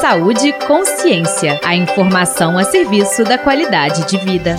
Saúde e Consciência. A informação a serviço da qualidade de vida.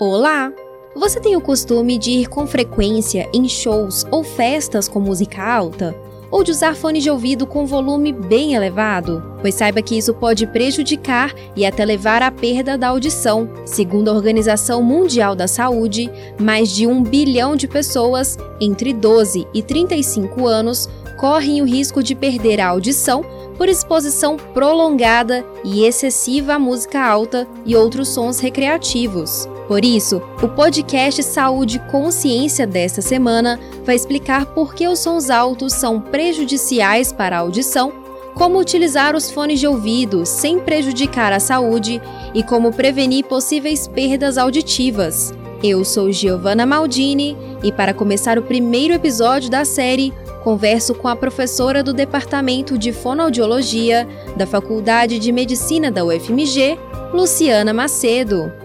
Olá! Você tem o costume de ir com frequência em shows ou festas com música alta? Ou de usar fones de ouvido com volume bem elevado? Pois saiba que isso pode prejudicar e até levar à perda da audição. Segundo a Organização Mundial da Saúde, mais de um bilhão de pessoas entre 12 e 35 anos correm o risco de perder a audição por exposição prolongada e excessiva à música alta e outros sons recreativos. Por isso, o podcast Saúde Consciência desta semana vai explicar por que os sons altos são prejudiciais para a audição, como utilizar os fones de ouvido sem prejudicar a saúde e como prevenir possíveis perdas auditivas. Eu sou Giovanna Maldini e para começar o primeiro episódio da série, converso com a professora do Departamento de Fonoaudiologia da Faculdade de Medicina da UFMG, Luciana Macedo.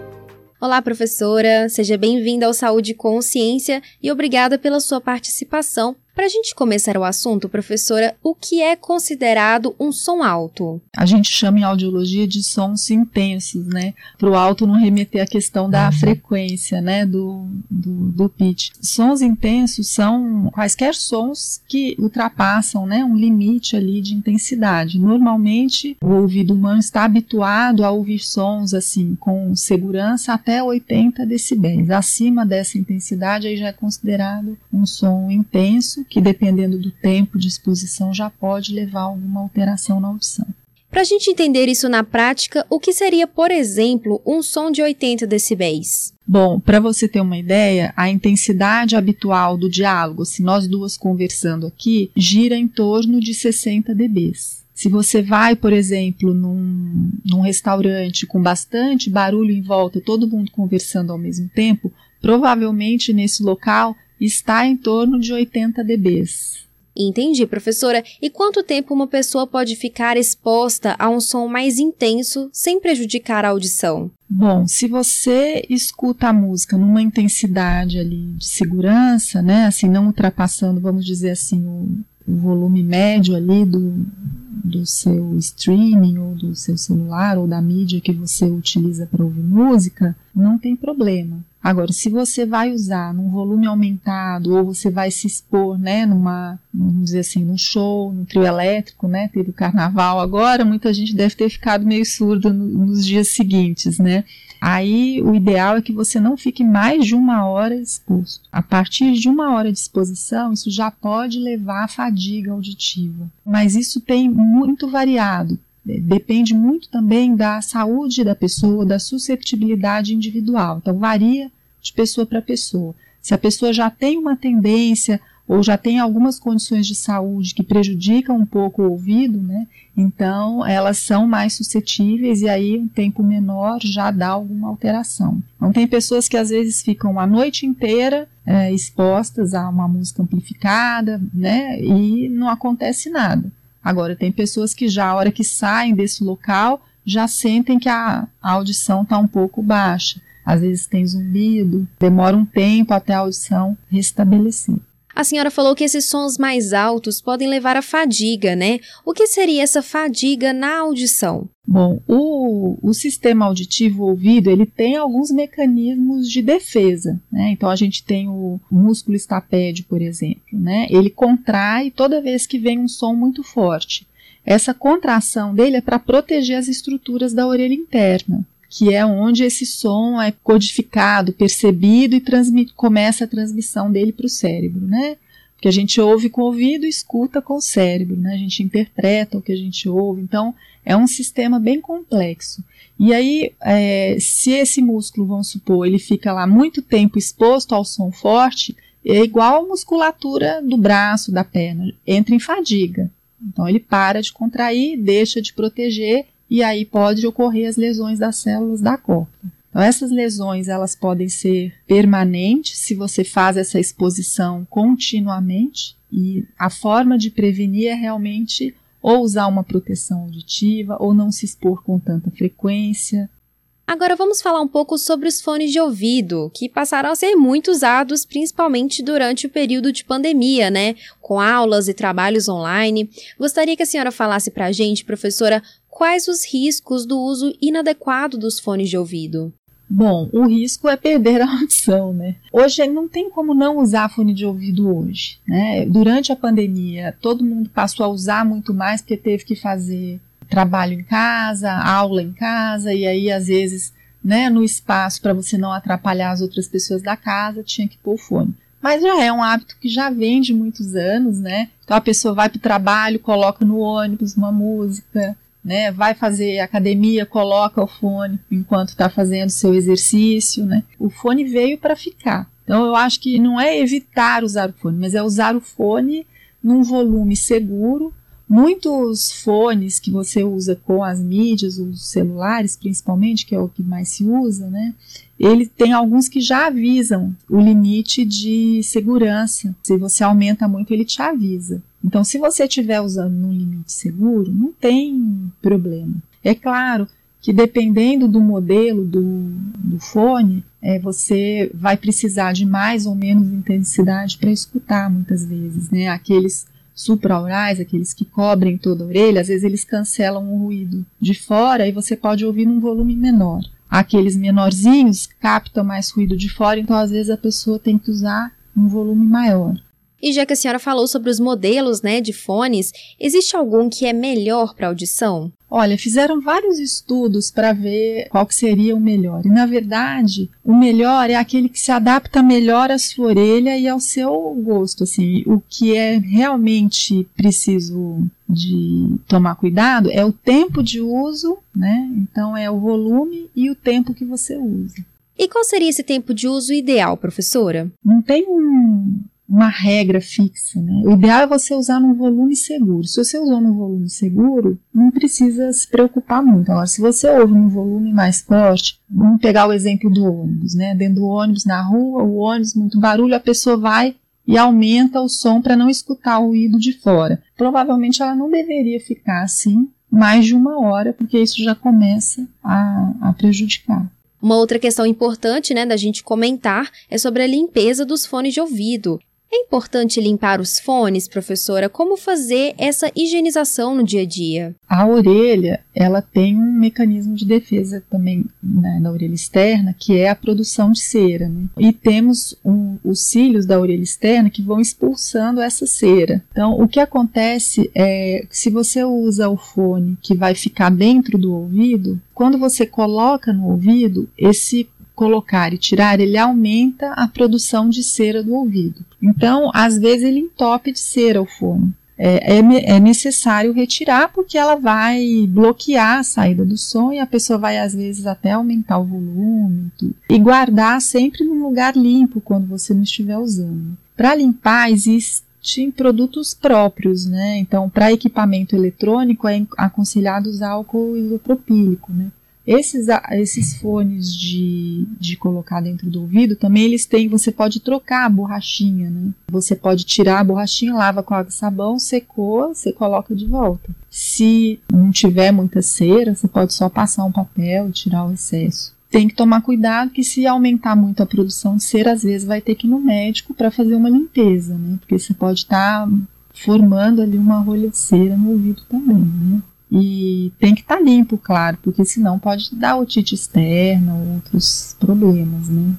Olá, professora, seja bem-vinda ao Saúde Consciência e obrigada pela sua participação. Para a gente começar o assunto, professora, o que é considerado um som alto? A gente chama em audiologia de sons intensos, né? Para o alto não remeter à questão da uhum. frequência, né? Do, do, do, pitch. Sons intensos são quaisquer sons que ultrapassam, né? Um limite ali de intensidade. Normalmente, o ouvido humano está habituado a ouvir sons assim, com segurança até 80 decibéis. Acima dessa intensidade, aí já é considerado um som intenso que dependendo do tempo de exposição já pode levar a alguma alteração na audição. Para a gente entender isso na prática, o que seria, por exemplo, um som de 80 decibéis? Bom, para você ter uma ideia, a intensidade habitual do diálogo, se nós duas conversando aqui, gira em torno de 60 dBs. Se você vai, por exemplo, num, num restaurante com bastante barulho em volta, todo mundo conversando ao mesmo tempo, provavelmente nesse local está em torno de 80 dBs. Entendi, professora. E quanto tempo uma pessoa pode ficar exposta a um som mais intenso sem prejudicar a audição? Bom, se você escuta a música numa intensidade ali de segurança, né, assim, não ultrapassando, vamos dizer assim, o, o volume médio ali do, do seu streaming ou do seu celular ou da mídia que você utiliza para ouvir música, não tem problema. Agora, se você vai usar num volume aumentado ou você vai se expor, né, numa, vamos dizer assim, num show, num trio elétrico, né, teve o carnaval agora, muita gente deve ter ficado meio surda no, nos dias seguintes, né? Aí o ideal é que você não fique mais de uma hora exposto. A partir de uma hora de exposição, isso já pode levar à fadiga auditiva. Mas isso tem muito variado. Depende muito também da saúde da pessoa, da susceptibilidade individual. Então, varia de pessoa para pessoa. Se a pessoa já tem uma tendência ou já tem algumas condições de saúde que prejudicam um pouco o ouvido, né? Então elas são mais suscetíveis e aí um tempo menor já dá alguma alteração. Então tem pessoas que às vezes ficam a noite inteira é, expostas a uma música amplificada, né? E não acontece nada. Agora tem pessoas que já a hora que saem desse local já sentem que a, audição está um pouco baixa. Às vezes tem zumbido, demora um tempo até a audição restabelecer. A senhora falou que esses sons mais altos podem levar à fadiga, né? O que seria essa fadiga na audição? Bom, o, o sistema auditivo ouvido ele tem alguns mecanismos de defesa, né? Então a gente tem o músculo estapédio, por exemplo, né? Ele contrai toda vez que vem um som muito forte. Essa contração dele é para proteger as estruturas da orelha interna que é onde esse som é codificado, percebido e começa a transmissão dele para o cérebro, né? Porque a gente ouve com o ouvido e escuta com o cérebro, né? A gente interpreta o que a gente ouve, então é um sistema bem complexo. E aí, é, se esse músculo, vamos supor, ele fica lá muito tempo exposto ao som forte, é igual a musculatura do braço, da perna, entra em fadiga. Então ele para de contrair, deixa de proteger e aí pode ocorrer as lesões das células da córtea. Então, essas lesões elas podem ser permanentes se você faz essa exposição continuamente e a forma de prevenir é realmente ou usar uma proteção auditiva ou não se expor com tanta frequência. Agora vamos falar um pouco sobre os fones de ouvido, que passaram a ser muito usados principalmente durante o período de pandemia, né? Com aulas e trabalhos online. Gostaria que a senhora falasse para a gente, professora, quais os riscos do uso inadequado dos fones de ouvido? Bom, o risco é perder a audição, né? Hoje não tem como não usar fone de ouvido hoje, né? Durante a pandemia, todo mundo passou a usar muito mais porque teve que fazer trabalho em casa, aula em casa, e aí às vezes, né, no espaço para você não atrapalhar as outras pessoas da casa, tinha que pôr o fone. Mas já é um hábito que já vem de muitos anos, né? Então a pessoa vai para o trabalho, coloca no ônibus uma música, né? Vai fazer academia, coloca o fone enquanto está fazendo seu exercício, né? O fone veio para ficar. Então eu acho que não é evitar usar o fone, mas é usar o fone num volume seguro, Muitos fones que você usa com as mídias, os celulares principalmente, que é o que mais se usa, né? Ele tem alguns que já avisam o limite de segurança. Se você aumenta muito, ele te avisa. Então, se você estiver usando num limite seguro, não tem problema. É claro que dependendo do modelo do, do fone, é, você vai precisar de mais ou menos intensidade para escutar muitas vezes, né? Aqueles supraurais, aqueles que cobrem toda a orelha, às vezes eles cancelam o ruído de fora e você pode ouvir num volume menor. Aqueles menorzinhos captam mais ruído de fora, então às vezes a pessoa tem que usar um volume maior. E já que a senhora falou sobre os modelos né, de fones, existe algum que é melhor para audição? Olha, fizeram vários estudos para ver qual que seria o melhor. E na verdade, o melhor é aquele que se adapta melhor à sua orelha e ao seu gosto. Assim, o que é realmente preciso de tomar cuidado é o tempo de uso, né? Então é o volume e o tempo que você usa. E qual seria esse tempo de uso ideal, professora? Não tem um, uma regra fixa. Né? O ideal é você usar num volume seguro. Se você usou num volume seguro, não precisa se preocupar muito. Agora, se você ouve num volume mais forte, vamos pegar o exemplo do ônibus, né? Dentro do ônibus, na rua, o ônibus, muito barulho, a pessoa vai e aumenta o som para não escutar o ruído de fora. Provavelmente ela não deveria ficar assim mais de uma hora, porque isso já começa a, a prejudicar. Uma outra questão importante, né, da gente comentar é sobre a limpeza dos fones de ouvido. É importante limpar os fones, professora? Como fazer essa higienização no dia a dia? A orelha, ela tem um mecanismo de defesa também né, na orelha externa, que é a produção de cera. Né? E temos um, os cílios da orelha externa que vão expulsando essa cera. Então, o que acontece é se você usa o fone que vai ficar dentro do ouvido, quando você coloca no ouvido, esse colocar e tirar, ele aumenta a produção de cera do ouvido. Então, às vezes, ele entope de cera o fone. É, é, é, necessário retirar porque ela vai bloquear a saída do som e a pessoa vai às vezes até aumentar o volume tudo. e guardar sempre num lugar limpo quando você não estiver usando. Para limpar existem produtos próprios, né? Então, para equipamento eletrônico é aconselhado usar álcool isopropílico, né? Esses, esses fones de, de colocar dentro do ouvido também eles têm, você pode trocar a borrachinha, né? Você pode tirar a borrachinha, lava com água e sabão, secou, você coloca de volta. Se não tiver muita cera, você pode só passar um papel e tirar o excesso. Tem que tomar cuidado que se aumentar muito a produção de cera, às vezes vai ter que ir no médico para fazer uma limpeza, né? Porque você pode estar tá formando ali uma rolha de cera no ouvido também, né? E tem que estar tá limpo, claro, porque senão pode dar otite externa ou outros problemas, né?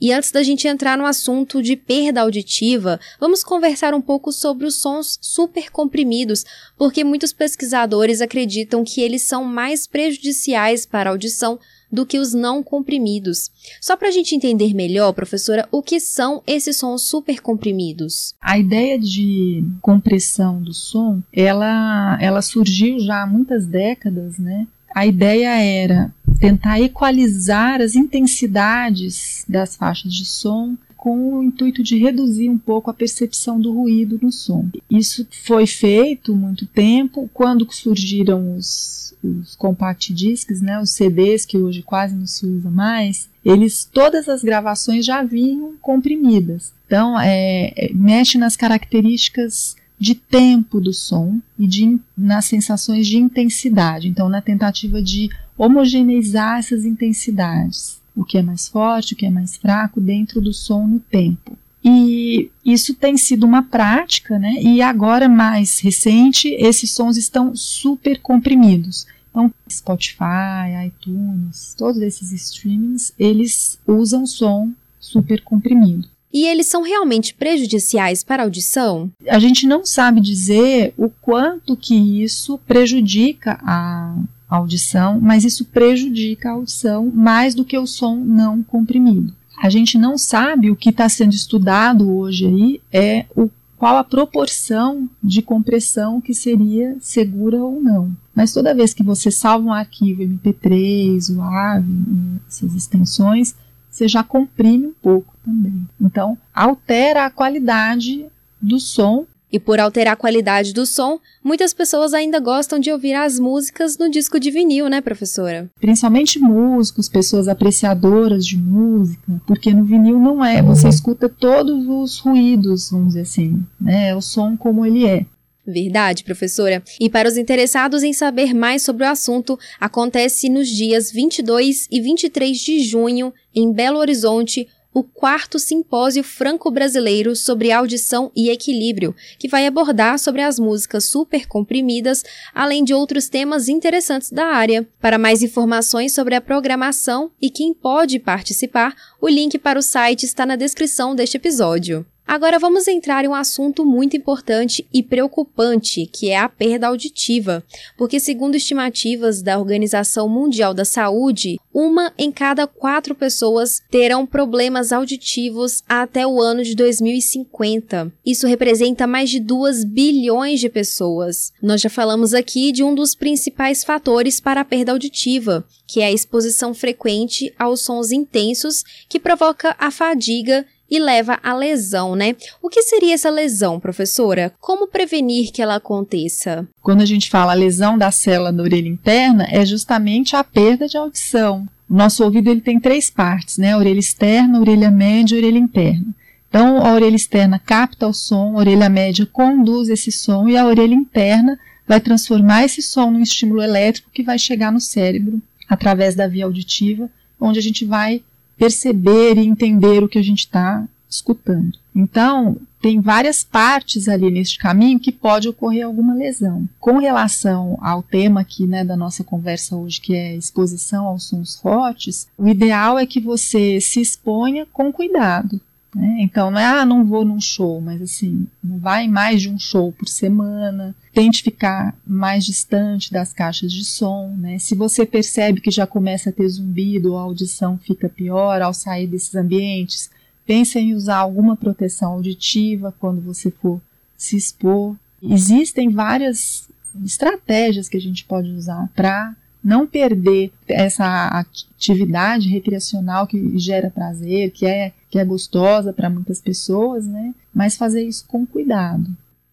E antes da gente entrar no assunto de perda auditiva, vamos conversar um pouco sobre os sons super comprimidos, porque muitos pesquisadores acreditam que eles são mais prejudiciais para a audição do que os não comprimidos. Só para a gente entender melhor, professora, o que são esses sons super comprimidos? A ideia de compressão do som, ela, ela surgiu já há muitas décadas, né? A ideia era tentar equalizar as intensidades das faixas de som com o intuito de reduzir um pouco a percepção do ruído no som. Isso foi feito muito tempo, quando surgiram os, os compact discs, né, os CDs que hoje quase não se usa mais, eles todas as gravações já vinham comprimidas. Então, é, é mexe nas características de tempo do som e de, nas sensações de intensidade. Então, na tentativa de homogeneizar essas intensidades, o que é mais forte, o que é mais fraco dentro do som no tempo. E isso tem sido uma prática, né? E agora mais recente, esses sons estão super comprimidos. Então, Spotify, iTunes, todos esses streamings, eles usam som super comprimido. E eles são realmente prejudiciais para a audição? A gente não sabe dizer o quanto que isso prejudica a audição, mas isso prejudica a audição mais do que o som não comprimido. A gente não sabe o que está sendo estudado hoje aí é o qual a proporção de compressão que seria segura ou não. Mas toda vez que você salva um arquivo MP3, o AVE, essas extensões, você já comprime um pouco também. Então, altera a qualidade do som e por alterar a qualidade do som, muitas pessoas ainda gostam de ouvir as músicas no disco de vinil, né, professora? Principalmente músicos, pessoas apreciadoras de música, porque no vinil não é, você escuta todos os ruídos, vamos dizer assim, né? É o som como ele é. Verdade, professora. E para os interessados em saber mais sobre o assunto, acontece nos dias 22 e 23 de junho, em Belo Horizonte, o quarto simpósio franco-brasileiro sobre audição e equilíbrio, que vai abordar sobre as músicas super comprimidas, além de outros temas interessantes da área. Para mais informações sobre a programação e quem pode participar, o link para o site está na descrição deste episódio. Agora vamos entrar em um assunto muito importante e preocupante, que é a perda auditiva, porque, segundo estimativas da Organização Mundial da Saúde, uma em cada quatro pessoas terão problemas auditivos até o ano de 2050. Isso representa mais de 2 bilhões de pessoas. Nós já falamos aqui de um dos principais fatores para a perda auditiva, que é a exposição frequente aos sons intensos, que provoca a fadiga e leva à lesão, né? O que seria essa lesão, professora? Como prevenir que ela aconteça? Quando a gente fala lesão da célula da orelha interna, é justamente a perda de audição. O nosso ouvido ele tem três partes, né? A orelha externa, a orelha média e orelha interna. Então, a orelha externa capta o som, a orelha média conduz esse som e a orelha interna vai transformar esse som num estímulo elétrico que vai chegar no cérebro através da via auditiva, onde a gente vai perceber e entender o que a gente está escutando. Então, tem várias partes ali neste caminho que pode ocorrer alguma lesão. Com relação ao tema aqui né, da nossa conversa hoje, que é exposição aos sons fortes, o ideal é que você se exponha com cuidado. Né? Então, não é, ah, não vou num show, mas assim, não vai mais de um show por semana, tente ficar mais distante das caixas de som, né? Se você percebe que já começa a ter zumbido ou a audição fica pior ao sair desses ambientes, pense em usar alguma proteção auditiva quando você for se expor. Existem várias estratégias que a gente pode usar para não perder essa atividade recreacional que gera prazer, que é, que é gostosa para muitas pessoas, né? Mas fazer isso com cuidado.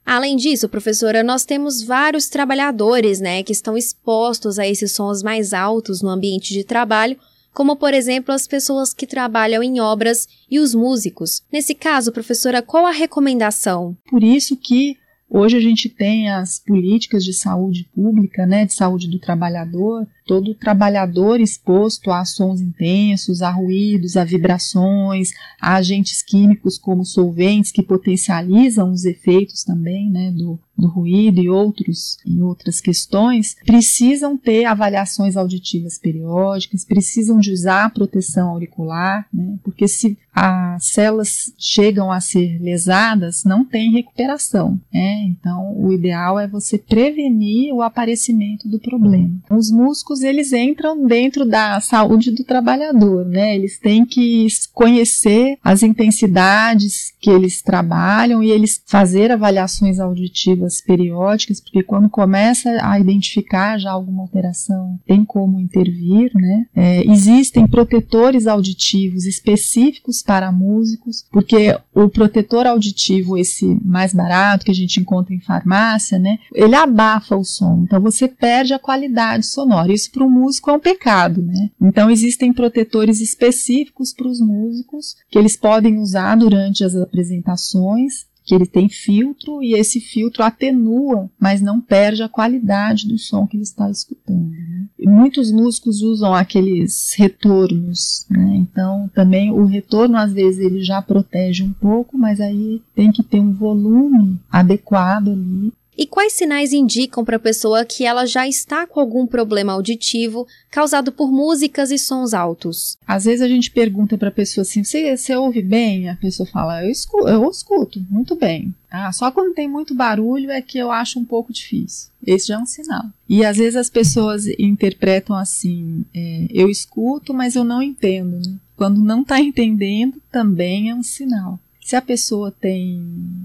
Além disso, professora, nós temos vários trabalhadores, né, que estão expostos a esses sons mais altos no ambiente de trabalho, como por exemplo as pessoas que trabalham em obras e os músicos. Nesse caso, professora, qual a recomendação? Por isso que Hoje a gente tem as políticas de saúde pública, né, de saúde do trabalhador, todo trabalhador exposto a sons intensos, a ruídos, a vibrações, a agentes químicos como solventes que potencializam os efeitos também, né, do, do ruído e outros e outras questões, precisam ter avaliações auditivas periódicas, precisam de usar proteção auricular, né, porque se as células chegam a ser lesadas, não tem recuperação. Né? Então, o ideal é você prevenir o aparecimento do problema. Os músculos eles entram dentro da saúde do trabalhador, né? Eles têm que conhecer as intensidades que eles trabalham e eles fazer avaliações auditivas periódicas, porque quando começa a identificar já alguma alteração, tem como intervir, né? É, existem protetores auditivos específicos para músicos, porque o protetor auditivo, esse mais barato que a gente encontra em farmácia, né, ele abafa o som, então você perde a qualidade sonora. Isso para o músico é um pecado, né? Então existem protetores específicos para os músicos que eles podem usar durante as apresentações que ele tem filtro e esse filtro atenua, mas não perde a qualidade do som que ele está escutando. Né? Muitos músicos usam aqueles retornos, né? então também o retorno às vezes ele já protege um pouco, mas aí tem que ter um volume adequado ali e quais sinais indicam para a pessoa que ela já está com algum problema auditivo causado por músicas e sons altos? Às vezes a gente pergunta para a pessoa assim: você, ouve bem? A pessoa fala: eu escuto, eu escuto muito bem. Ah, só quando tem muito barulho é que eu acho um pouco difícil. Esse já é um sinal. E às vezes as pessoas interpretam assim: é, eu escuto, mas eu não entendo. Né? Quando não está entendendo, também é um sinal se a pessoa tem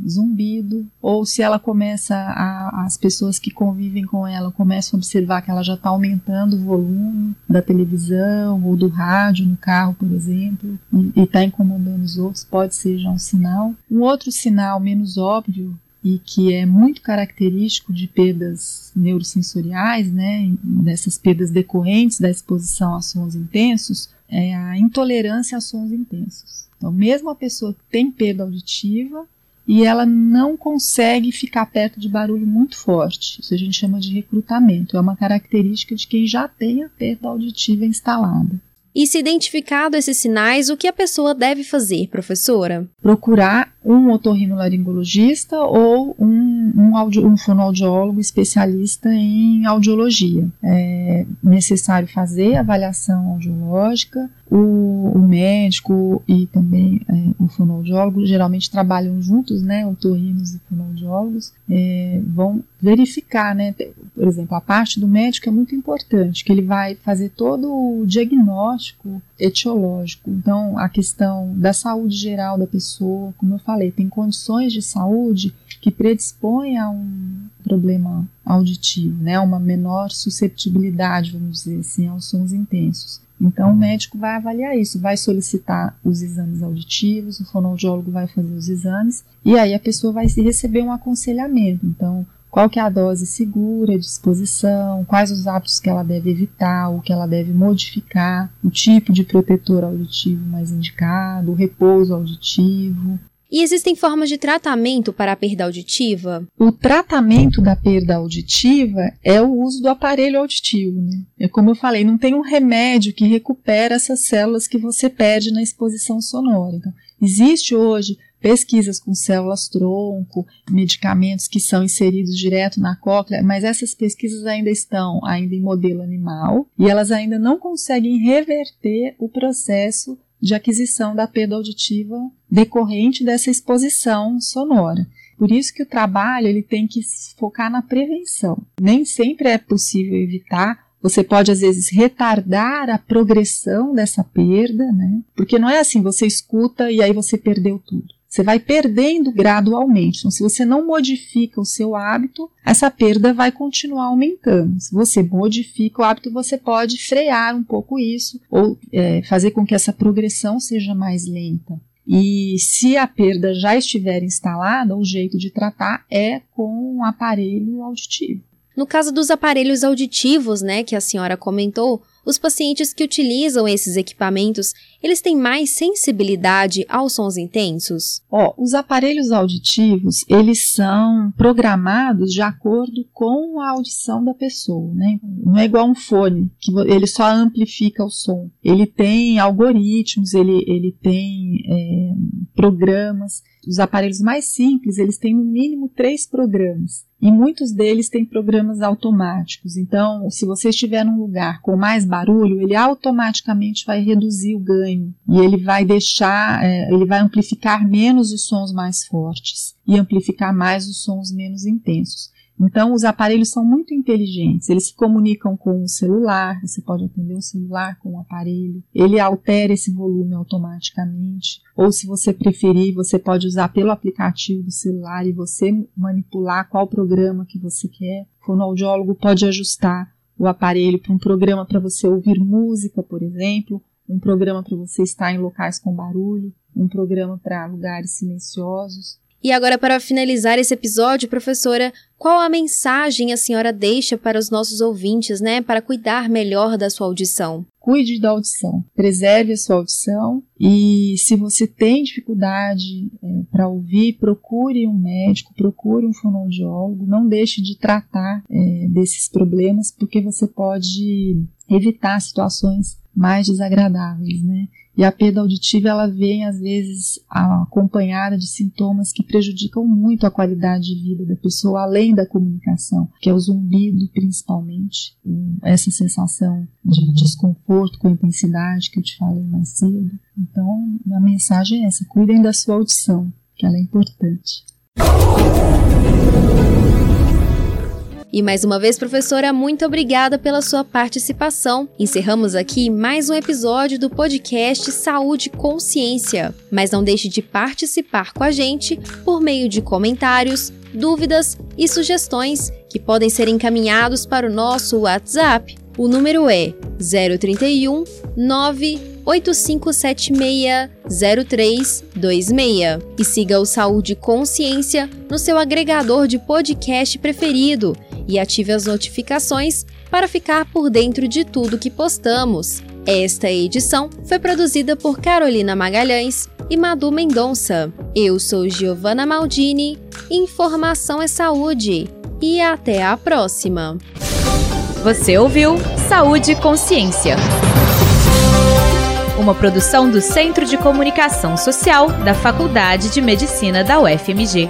zumbido ou se ela começa a, as pessoas que convivem com ela começam a observar que ela já está aumentando o volume da televisão ou do rádio no carro, por exemplo, e está incomodando os outros, pode ser já um sinal. Um outro sinal menos óbvio e que é muito característico de perdas neurosensoriais, né, dessas perdas decorrentes da exposição a sons intensos, é a intolerância a sons intensos. Então, mesmo a pessoa que tem perda auditiva e ela não consegue ficar perto de barulho muito forte, isso a gente chama de recrutamento, é uma característica de quem já tem a perda auditiva instalada. E se identificado esses sinais, o que a pessoa deve fazer, professora? Procurar um otorrinolaringologista ou um, um, audio, um fonoaudiólogo especialista em audiologia. É necessário fazer avaliação audiológica, o, o médico e também é, o fonoaudiólogo geralmente trabalham juntos, né, otorrinos e fonoaudiólogos, é, vão verificar, né, por exemplo, a parte do médico é muito importante, que ele vai fazer todo o diagnóstico etiológico, então a questão da saúde geral da pessoa, como eu falei, tem condições de saúde que predispõem a um problema auditivo, né, uma menor susceptibilidade, vamos dizer assim, aos sons intensos. Então, o médico vai avaliar isso, vai solicitar os exames auditivos, o fonoaudiólogo vai fazer os exames e aí a pessoa vai receber um aconselhamento. Então, qual que é a dose segura de exposição, quais os hábitos que ela deve evitar, o que ela deve modificar, o tipo de protetor auditivo mais indicado, o repouso auditivo, e existem formas de tratamento para a perda auditiva? O tratamento da perda auditiva é o uso do aparelho auditivo. Né? É como eu falei, não tem um remédio que recupera essas células que você perde na exposição sonora. Então, existe hoje pesquisas com células tronco, medicamentos que são inseridos direto na cóclea, mas essas pesquisas ainda estão ainda em modelo animal e elas ainda não conseguem reverter o processo de aquisição da perda auditiva decorrente dessa exposição sonora. Por isso que o trabalho ele tem que focar na prevenção. Nem sempre é possível evitar. Você pode às vezes retardar a progressão dessa perda, né? Porque não é assim, você escuta e aí você perdeu tudo. Você vai perdendo gradualmente. Então, se você não modifica o seu hábito, essa perda vai continuar aumentando. Se você modifica o hábito, você pode frear um pouco isso ou é, fazer com que essa progressão seja mais lenta. E se a perda já estiver instalada, o jeito de tratar é com um aparelho auditivo. No caso dos aparelhos auditivos, né, que a senhora comentou, os pacientes que utilizam esses equipamentos, eles têm mais sensibilidade aos sons intensos? Ó, os aparelhos auditivos, eles são programados de acordo com a audição da pessoa, né? Não é igual um fone, que ele só amplifica o som. Ele tem algoritmos, ele, ele tem é, programas. Os aparelhos mais simples, eles têm no mínimo três programas. E muitos deles têm programas automáticos. Então, se você estiver num lugar com mais barulho, ele automaticamente vai reduzir o ganho e ele vai deixar, é, ele vai amplificar menos os sons mais fortes e amplificar mais os sons menos intensos. Então, os aparelhos são muito inteligentes. Eles se comunicam com o celular. Você pode atender o celular com o aparelho. Ele altera esse volume automaticamente. Ou, se você preferir, você pode usar pelo aplicativo do celular e você manipular qual programa que você quer. O fonoaudiólogo pode ajustar o aparelho para um programa para você ouvir música, por exemplo, um programa para você estar em locais com barulho, um programa para lugares silenciosos. E agora, para finalizar esse episódio, professora, qual a mensagem a senhora deixa para os nossos ouvintes, né, para cuidar melhor da sua audição? cuide da audição, preserve a sua audição e se você tem dificuldade é, para ouvir, procure um médico, procure um fonoaudiólogo, não deixe de tratar é, desses problemas porque você pode evitar situações mais desagradáveis, né? E a perda auditiva ela vem às vezes acompanhada de sintomas que prejudicam muito a qualidade de vida da pessoa, além da comunicação, que é o zumbido principalmente, essa sensação de desconforto com a intensidade que eu te falei mais cedo. Então, a mensagem é essa: cuidem da sua audição, que ela é importante. E mais uma vez, professora, muito obrigada pela sua participação. Encerramos aqui mais um episódio do podcast Saúde Consciência. Mas não deixe de participar com a gente por meio de comentários, dúvidas e sugestões que podem ser encaminhados para o nosso WhatsApp. O número é 031 985760326 e siga o Saúde Consciência no seu agregador de podcast preferido e ative as notificações para ficar por dentro de tudo que postamos. Esta edição foi produzida por Carolina Magalhães e Madu Mendonça. Eu sou Giovanna Maldini, informação é saúde e até a próxima. Você ouviu Saúde e Consciência. Uma produção do Centro de Comunicação Social da Faculdade de Medicina da UFMG.